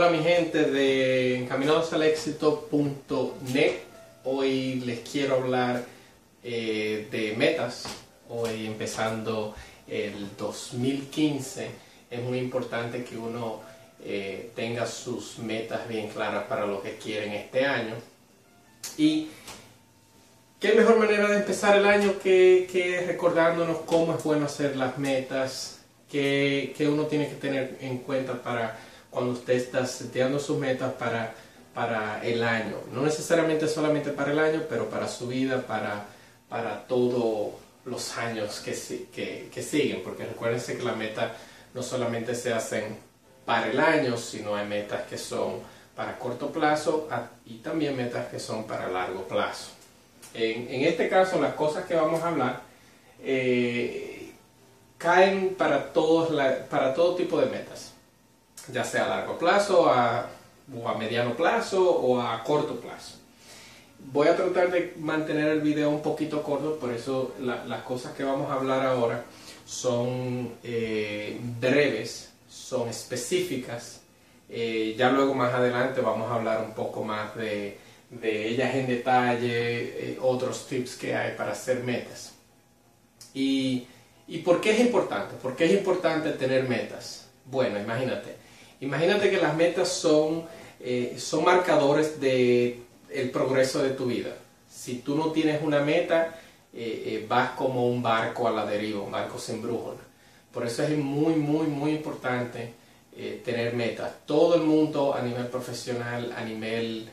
Hola mi gente de encaminadosalexito.net. Hoy les quiero hablar eh, de metas. Hoy empezando el 2015 es muy importante que uno eh, tenga sus metas bien claras para lo que quieren este año. Y qué mejor manera de empezar el año que, que recordándonos cómo es bueno hacer las metas, que, que uno tiene que tener en cuenta para cuando usted está seteando sus metas para, para el año. No necesariamente solamente para el año, pero para su vida, para, para todos los años que, que, que siguen. Porque recuérdense que las metas no solamente se hacen para el año, sino hay metas que son para corto plazo y también metas que son para largo plazo. En, en este caso, las cosas que vamos a hablar eh, caen para, todos para todo tipo de metas ya sea a largo plazo o a mediano plazo o a corto plazo. Voy a tratar de mantener el video un poquito corto, por eso las cosas que vamos a hablar ahora son eh, breves, son específicas. Eh, ya luego más adelante vamos a hablar un poco más de, ellas en detalle, eh, otros tips que hay para hacer metas. Y, ¿Y por qué es importante? ¿Por qué es importante tener metas? Bueno, imagínate, Imagínate que las metas son, eh, son marcadores del el progreso de tu vida. Si tú no tienes una meta, eh, eh, vas como un barco a la deriva, un barco sin brújula. Por eso es muy, muy, muy importante tener metas. Todo el mundo a nivel profesional, a nivel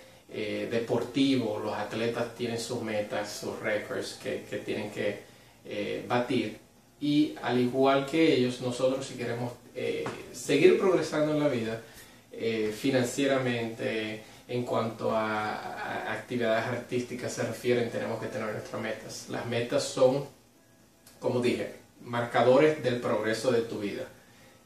deportivo, los atletas tienen sus metas, sus récords que, que tienen que batir. Y al igual que ellos, nosotros si queremos eh, seguir progresando en la vida eh, financieramente, en cuanto a, actividades artísticas se refieren, tenemos que tener nuestras metas. Las metas son, como dije, marcadores del progreso de tu vida.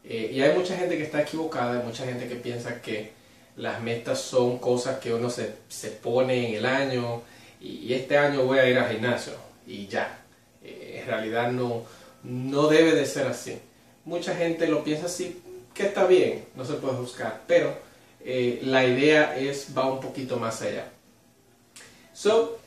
Eh, y hay mucha gente que está equivocada, hay mucha gente que piensa que las metas son cosas que uno se, se pone en el año y, este año voy a ir al gimnasio y ya. en realidad no, no debe de ser así mucha gente lo piensa así, que está bien, no se puede juzgar, pero eh, la idea es va un poquito más allá. So,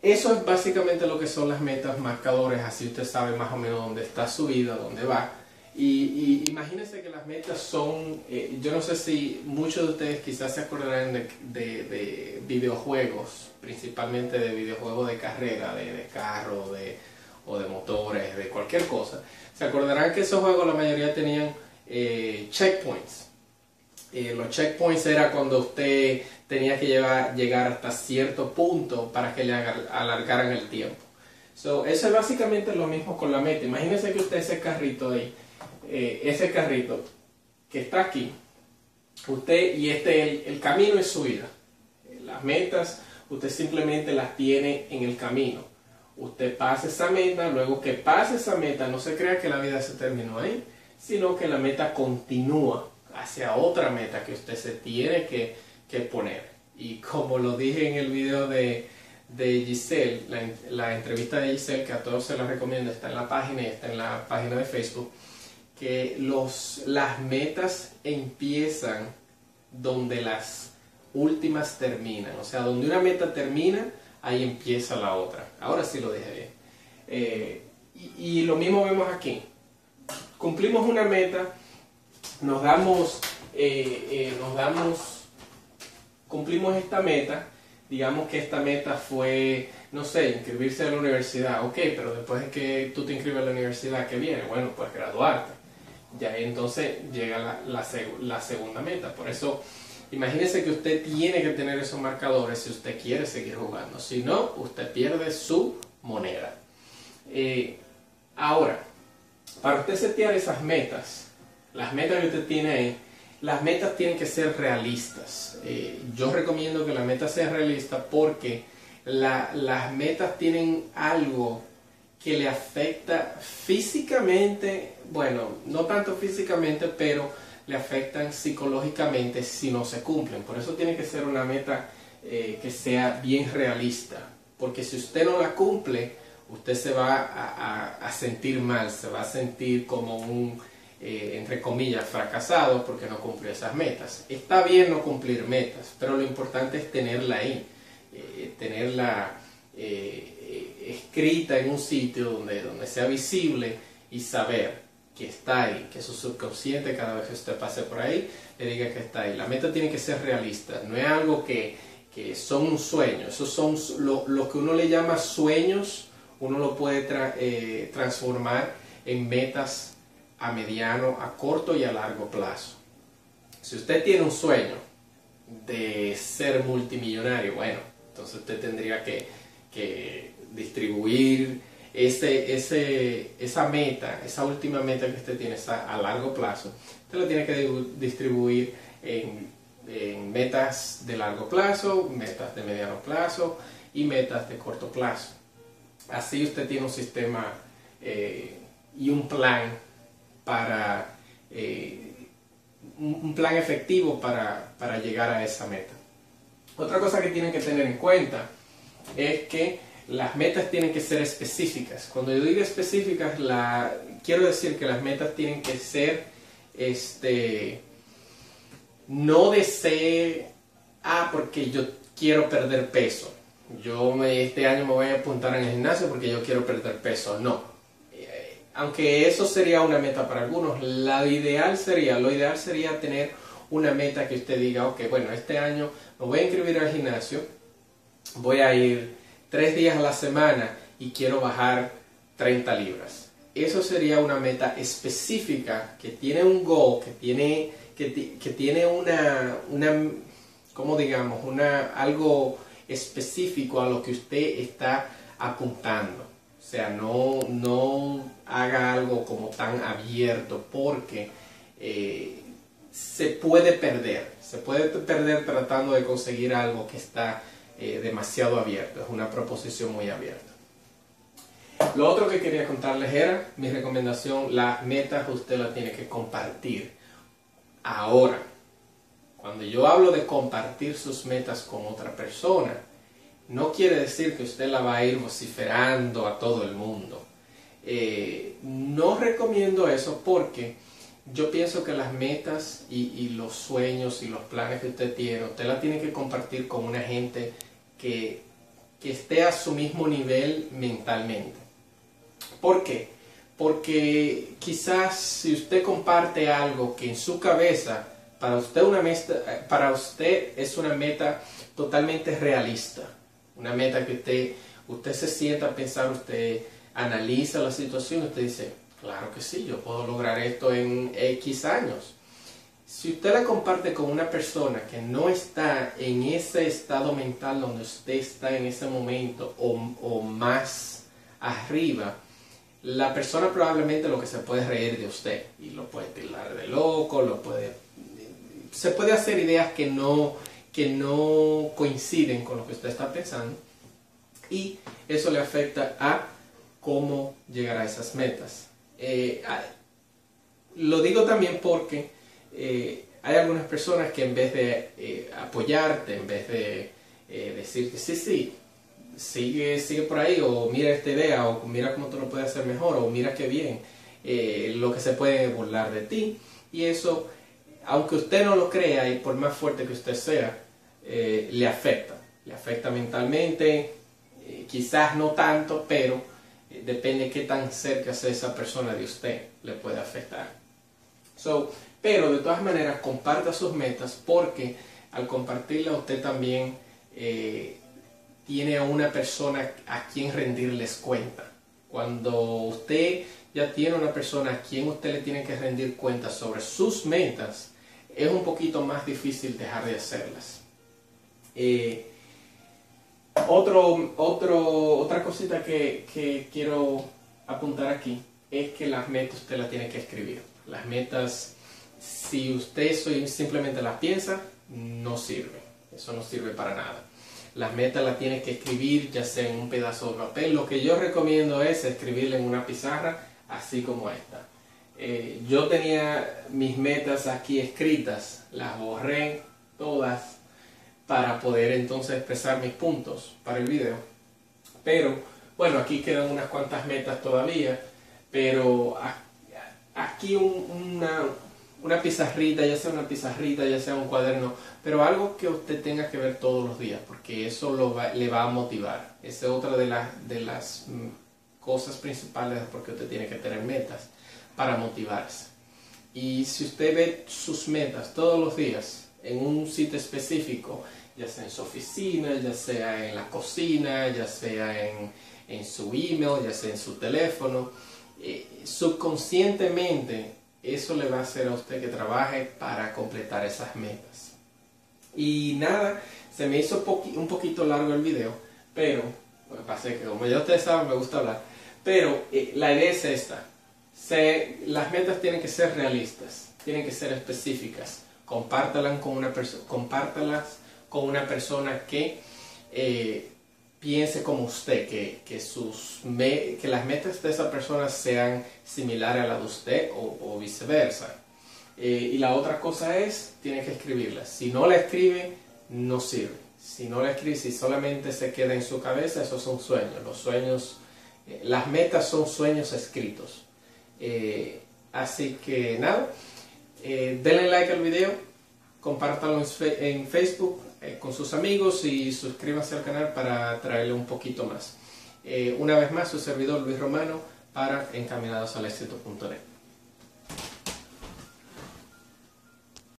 eso es básicamente lo que son las metas marcadores, así usted sabe más o menos dónde está su vida, dónde va. Y, imagínense que las metas son, eh, yo no sé si muchos de ustedes quizás se acordarán de, de, videojuegos, principalmente de videojuegos de carrera, de, de carro, de, o de motores, de cualquier cosa. Se acordarán que esos juegos la mayoría tenían eh, checkpoints. Eh, los checkpoints era cuando usted tenía que llegar hasta cierto punto para que le alargaran el tiempo. So, eso es básicamente lo mismo con la meta. Imagínese que usted ese carrito ahí, eh, ese carrito que está aquí, usted y este el, el camino es su vida. Las metas usted simplemente las tiene en el camino usted pase esa meta, luego que pase esa meta, no se crea que la vida se terminó ahí, sino que la meta continúa hacia otra meta que usted se tiene que, poner. Y como lo dije en el video de, Giselle, la, entrevista de Giselle, que a todos se la recomiendo, está en la página está en la página de Facebook, que los, las metas empiezan donde las últimas terminan. O sea, donde una meta termina, ahí empieza la otra. Ahora sí lo dije bien. Eh, y, lo mismo vemos aquí. Cumplimos una meta, nos damos, eh, eh, nos damos, cumplimos esta meta, digamos que esta meta fue, no sé, inscribirse a la universidad, ok, pero después de que tú te inscribes a la universidad, ¿qué viene? Bueno, pues graduarte. Ya entonces llega la, segunda meta. Por eso Imagínese que usted tiene que tener esos marcadores si usted quiere seguir jugando. Si no, usted pierde su moneda. Eh, ahora, para usted setear esas metas, las metas que usted tiene ahí, las metas tienen que ser realistas. Eh, yo recomiendo que la meta sea realista porque las metas tienen algo que le afecta físicamente, bueno, no tanto físicamente, pero le afectan psicológicamente si no se cumplen. Por eso tiene que ser una meta eh, que sea bien realista, porque si usted no la cumple, usted se va a, sentir mal, se va a sentir como un eh, entre comillas, fracasado porque no cumplió esas metas. Está bien no cumplir metas, pero lo importante es tenerla ahí, eh, tenerla escrita en un sitio donde, donde sea visible y saber que está ahí, que su subconsciente cada vez que usted pase por ahí le diga que está ahí. La meta tiene que ser realista, no es algo que, que son un sueño, esos son lo, que uno le llama sueños, uno lo puede eh, transformar en metas a mediano, a corto y a largo plazo. Si usted tiene un sueño de ser multimillonario, bueno, entonces usted tendría que, que distribuir ese, esa meta, esa última meta que usted tiene a largo plazo, usted la tiene que distribuir en, en, metas de largo plazo, metas de mediano plazo y metas de corto plazo. Así usted tiene un sistema eh, y un plan para eh, un plan efectivo para, para llegar a esa meta. Otra cosa que tienen que tener en cuenta es que las metas tienen que ser específicas. Cuando yo digo específicas, la, quiero decir que las metas tienen que ser, este, no desee, ah, porque yo quiero perder peso. Yo me, este año me voy a apuntar en el gimnasio porque yo quiero perder peso. No. Eh, aunque eso sería una meta para algunos, la ideal sería, lo ideal sería tener una meta que usted diga, ok, bueno, este año me voy a inscribir al gimnasio, voy a ir tres días a la semana y quiero bajar 30 libras. Eso sería una meta específica que tiene un goal, que tiene, que, tiene una, una, ¿cómo digamos? Una, algo específico a lo que usted está apuntando. O sea, no, no haga algo como tan abierto porque eh, se puede perder. Se puede perder tratando de conseguir algo que está eh, demasiado abierto, es una proposición muy abierta. Lo otro que quería contarles era mi recomendación, las metas usted las tiene que compartir. Ahora, cuando yo hablo de compartir sus metas con otra persona, no quiere decir que usted la va a ir vociferando a todo el mundo. Eh, no recomiendo eso porque yo pienso que las metas y, y, los sueños y los planes que usted tiene, usted las tiene que compartir con una gente que, esté a su mismo nivel mentalmente. ¿Por qué? Porque quizás si usted comparte algo que en su cabeza para usted, una meta, para usted es una meta totalmente realista, una meta que usted, usted se sienta a pensar, usted analiza la situación, usted dice, claro que sí, yo puedo lograr esto en X años. Si usted la comparte con una persona que no está en ese estado mental donde usted está en ese momento o, más arriba, la persona probablemente lo que se puede reír de usted y lo puede tirar de loco, lo puede se puede hacer ideas que no que no coinciden con lo que usted está pensando y eso le afecta a cómo llegar a esas metas. Eh, lo digo también porque eh, hay algunas personas que en vez de eh, apoyarte, en vez de eh, decirte, sí, sí, sigue, sigue por ahí, o mira esta idea, o mira cómo tú lo puedes hacer mejor, o mira qué bien, lo que se puede burlar de ti. Y eso, aunque usted no lo crea, y por más fuerte que usted sea, le afecta. Le afecta mentalmente, quizás no tanto, pero depende de qué tan cerca sea esa persona de usted, le puede afectar. Pero de todas maneras, comparta sus metas porque al compartirla usted también eh, tiene a una persona a quien rendirles cuenta. Cuando usted ya tiene una persona a quien usted le tiene que rendir cuenta sobre sus metas, es un poquito más difícil dejar de hacerlas. Eh, otro, otra cosita que quiero apuntar aquí es que las metas usted las tiene que escribir. Las metas si usted simplemente las piensa, no sirve. Eso no sirve para nada. Las metas las tiene que escribir ya sea en un pedazo de papel. Lo que yo recomiendo es escribirla en una pizarra así como esta. Eh, yo tenía mis metas aquí escritas, las borré todas para poder entonces expresar mis puntos para el video. Pero bueno, aquí quedan unas cuantas metas todavía, pero aquí aquí una, una pizarrita, ya sea una pizarrita, ya sea un cuaderno, pero algo que usted tenga que ver todos los días, porque eso lo le va a motivar. Esa es otra de, de las mm, cosas principales porque usted tiene que tener metas para motivarse. Y si usted ve sus metas todos los días en un sitio específico, ya sea en su oficina, ya sea en la cocina, ya sea en, en su email, ya sea en su teléfono, eh, subconscientemente eso le va a hacer a usted que trabaje para completar esas metas. Y nada, se me hizo un poquito largo el video, pero, bueno, pasé que como ya ustedes saben, me gusta hablar, pero eh, la idea es esta, las metas tienen que ser realistas, tienen que ser específicas, compártalas con una, compártalas con una persona que eh, piense como usted, que, sus que las metas de esa persona sean similares a las de usted o, viceversa. Eh, y la otra cosa es, tiene que escribirlas. Si no la escribe, no sirve. Si no la escribe, si solamente se queda en su cabeza, esos son sueños. Los sueños, eh, las metas son sueños escritos. Eh, así que nada, denle like al video, compártanlo en Facebook, eh, con sus amigos y suscríbanse al canal para traerle un poquito más. Eh, una vez más, su servidor Luis Romano para encaminadosalexito.net.